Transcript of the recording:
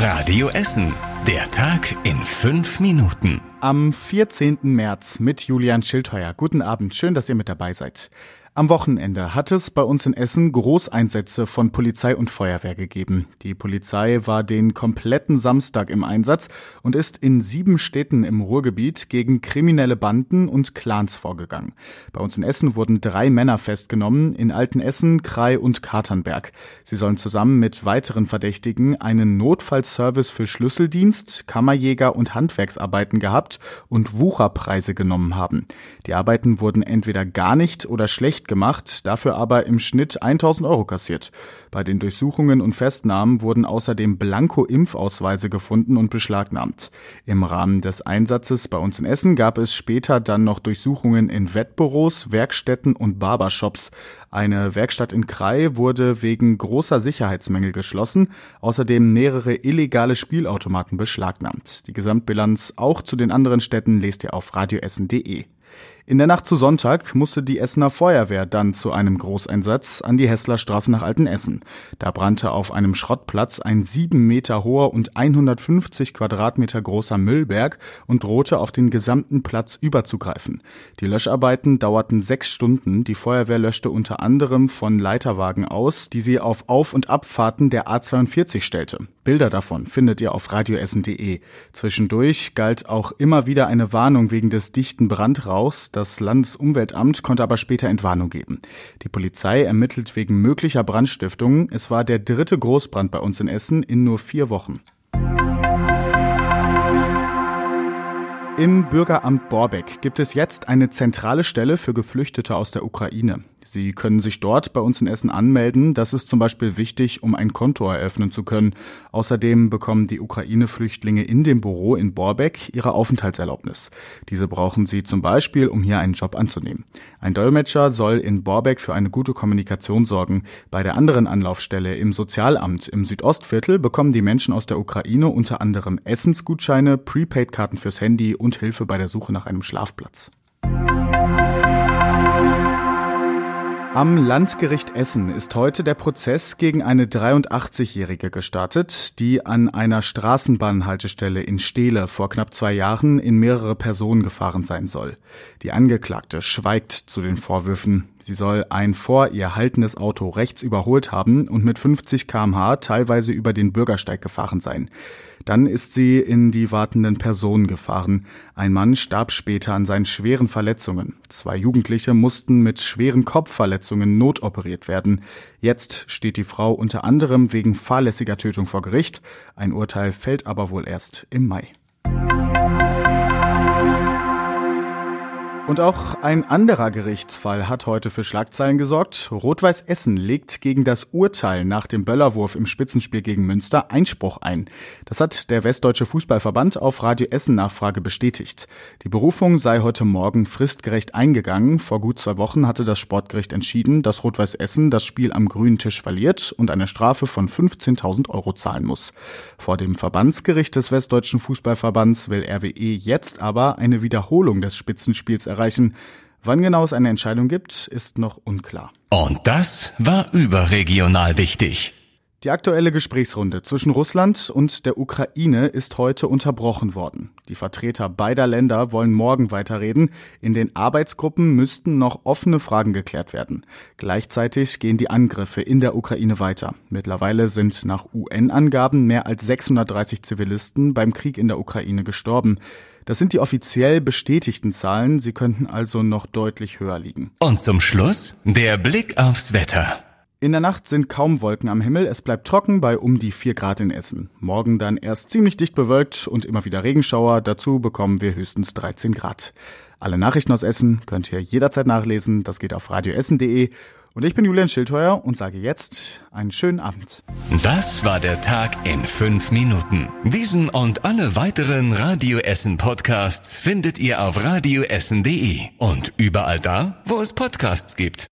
Radio Essen. Der Tag in fünf Minuten. Am 14. März mit Julian Schildheuer. Guten Abend, schön, dass ihr mit dabei seid. Am Wochenende hat es bei uns in Essen Großeinsätze von Polizei und Feuerwehr gegeben. Die Polizei war den kompletten Samstag im Einsatz und ist in sieben Städten im Ruhrgebiet gegen kriminelle Banden und Clans vorgegangen. Bei uns in Essen wurden drei Männer festgenommen, in Altenessen, Krai und Katernberg. Sie sollen zusammen mit weiteren Verdächtigen einen Notfallservice für Schlüsseldienst, Kammerjäger und Handwerksarbeiten gehabt und Wucherpreise genommen haben. Die Arbeiten wurden entweder gar nicht oder schlecht gemacht, dafür aber im Schnitt 1000 Euro kassiert. Bei den Durchsuchungen und Festnahmen wurden außerdem Blanko-Impfausweise gefunden und beschlagnahmt. Im Rahmen des Einsatzes bei uns in Essen gab es später dann noch Durchsuchungen in Wettbüros, Werkstätten und Barbershops. Eine Werkstatt in Krai wurde wegen großer Sicherheitsmängel geschlossen, außerdem mehrere illegale Spielautomaten beschlagnahmt. Die Gesamtbilanz auch zu den anderen Städten lest ihr auf radioessen.de. In der Nacht zu Sonntag musste die Essener Feuerwehr dann zu einem Großeinsatz an die Hesslerstraße nach Altenessen. Da brannte auf einem Schrottplatz ein sieben Meter hoher und 150 Quadratmeter großer Müllberg und drohte auf den gesamten Platz überzugreifen. Die Löscharbeiten dauerten sechs Stunden. Die Feuerwehr löschte unter anderem von Leiterwagen aus, die sie auf Auf- und Abfahrten der A42 stellte. Bilder davon findet ihr auf radioessen.de. Zwischendurch galt auch immer wieder eine Warnung wegen des dichten Brandrauchs. Das Landesumweltamt konnte aber später Entwarnung geben. Die Polizei ermittelt wegen möglicher Brandstiftung. Es war der dritte Großbrand bei uns in Essen in nur vier Wochen. Im Bürgeramt Borbeck gibt es jetzt eine zentrale Stelle für Geflüchtete aus der Ukraine. Sie können sich dort bei uns in Essen anmelden. Das ist zum Beispiel wichtig, um ein Konto eröffnen zu können. Außerdem bekommen die Ukraine-Flüchtlinge in dem Büro in Borbeck ihre Aufenthaltserlaubnis. Diese brauchen sie zum Beispiel, um hier einen Job anzunehmen. Ein Dolmetscher soll in Borbeck für eine gute Kommunikation sorgen. Bei der anderen Anlaufstelle im Sozialamt im Südostviertel bekommen die Menschen aus der Ukraine unter anderem Essensgutscheine, Prepaid-Karten fürs Handy und Hilfe bei der Suche nach einem Schlafplatz. Am Landgericht Essen ist heute der Prozess gegen eine 83-Jährige gestartet, die an einer Straßenbahnhaltestelle in Steele vor knapp zwei Jahren in mehrere Personen gefahren sein soll. Die Angeklagte schweigt zu den Vorwürfen. Sie soll ein vor ihr haltendes Auto rechts überholt haben und mit 50 kmh teilweise über den Bürgersteig gefahren sein. Dann ist sie in die wartenden Personen gefahren. Ein Mann starb später an seinen schweren Verletzungen. Zwei Jugendliche mussten mit schweren Kopfverletzungen notoperiert werden. Jetzt steht die Frau unter anderem wegen fahrlässiger Tötung vor Gericht. Ein Urteil fällt aber wohl erst im Mai. Und auch ein anderer Gerichtsfall hat heute für Schlagzeilen gesorgt. Rot-Weiß Essen legt gegen das Urteil nach dem Böllerwurf im Spitzenspiel gegen Münster Einspruch ein. Das hat der Westdeutsche Fußballverband auf Radio Essen Nachfrage bestätigt. Die Berufung sei heute Morgen fristgerecht eingegangen. Vor gut zwei Wochen hatte das Sportgericht entschieden, dass Rot-Weiß Essen das Spiel am grünen Tisch verliert und eine Strafe von 15.000 Euro zahlen muss. Vor dem Verbandsgericht des Westdeutschen Fußballverbands will RWE jetzt aber eine Wiederholung des Spitzenspiels erreichen erreichen. Wann genau es eine Entscheidung gibt, ist noch unklar. Und das war überregional wichtig. Die aktuelle Gesprächsrunde zwischen Russland und der Ukraine ist heute unterbrochen worden. Die Vertreter beider Länder wollen morgen weiterreden. In den Arbeitsgruppen müssten noch offene Fragen geklärt werden. Gleichzeitig gehen die Angriffe in der Ukraine weiter. Mittlerweile sind nach UN-Angaben mehr als 630 Zivilisten beim Krieg in der Ukraine gestorben. Das sind die offiziell bestätigten Zahlen. Sie könnten also noch deutlich höher liegen. Und zum Schluss der Blick aufs Wetter. In der Nacht sind kaum Wolken am Himmel, es bleibt trocken bei um die 4 Grad in Essen. Morgen dann erst ziemlich dicht bewölkt und immer wieder Regenschauer, dazu bekommen wir höchstens 13 Grad. Alle Nachrichten aus Essen könnt ihr jederzeit nachlesen, das geht auf radioessen.de und ich bin Julian Schildheuer und sage jetzt einen schönen Abend. Das war der Tag in fünf Minuten. Diesen und alle weiteren Radio Essen Podcasts findet ihr auf radioessen.de und überall da, wo es Podcasts gibt.